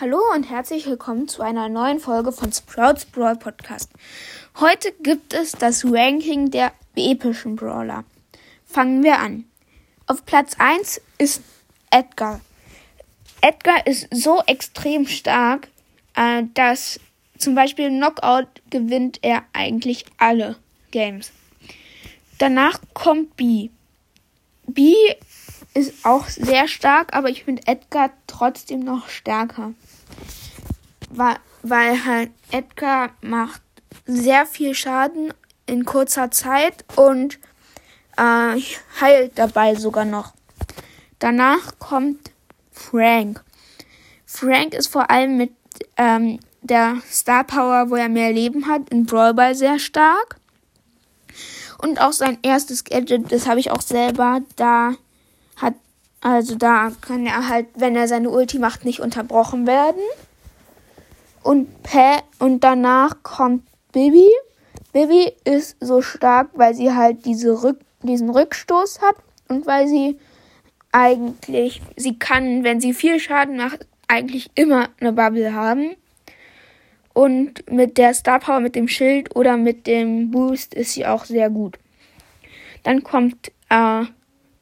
Hallo und herzlich willkommen zu einer neuen Folge von Sprouts Brawl Podcast. Heute gibt es das Ranking der epischen Brawler. Fangen wir an. Auf Platz 1 ist Edgar. Edgar ist so extrem stark, äh, dass zum Beispiel Knockout gewinnt er eigentlich alle Games. Danach kommt B. B ist auch sehr stark, aber ich finde Edgar trotzdem noch stärker. Weil, weil halt Edgar macht sehr viel Schaden in kurzer Zeit und äh, heilt dabei sogar noch. Danach kommt Frank. Frank ist vor allem mit ähm, der Star Power, wo er mehr Leben hat, in Brawl Ball sehr stark. Und auch sein erstes Gadget, das habe ich auch selber, da hat, also da kann er halt, wenn er seine Ulti macht, nicht unterbrochen werden. Und Pä und danach kommt Bibi. Bibi ist so stark, weil sie halt diese Rück diesen Rückstoß hat und weil sie eigentlich, sie kann, wenn sie viel Schaden macht, eigentlich immer eine Bubble haben. Und mit der Star Power, mit dem Schild oder mit dem Boost ist sie auch sehr gut. Dann kommt äh,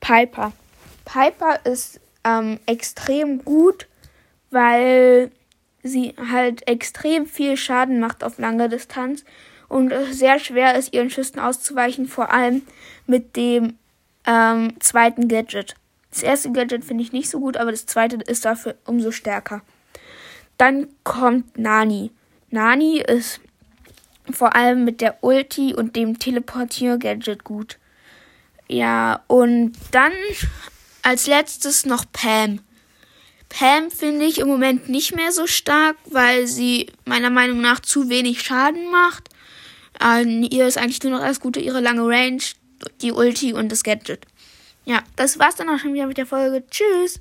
Piper. Piper ist ähm, extrem gut, weil sie halt extrem viel Schaden macht auf lange Distanz und es sehr schwer ist, ihren Schüssen auszuweichen, vor allem mit dem ähm, zweiten Gadget. Das erste Gadget finde ich nicht so gut, aber das zweite ist dafür umso stärker. Dann kommt Nani. Nani ist vor allem mit der Ulti und dem Teleportier-Gadget gut. Ja, und dann als letztes noch Pam. Pam finde ich im Moment nicht mehr so stark, weil sie meiner Meinung nach zu wenig Schaden macht. An ihr ist eigentlich nur noch das Gute ihre lange Range, die Ulti und das Gadget. Ja, das war's dann auch schon wieder mit der Folge. Tschüss!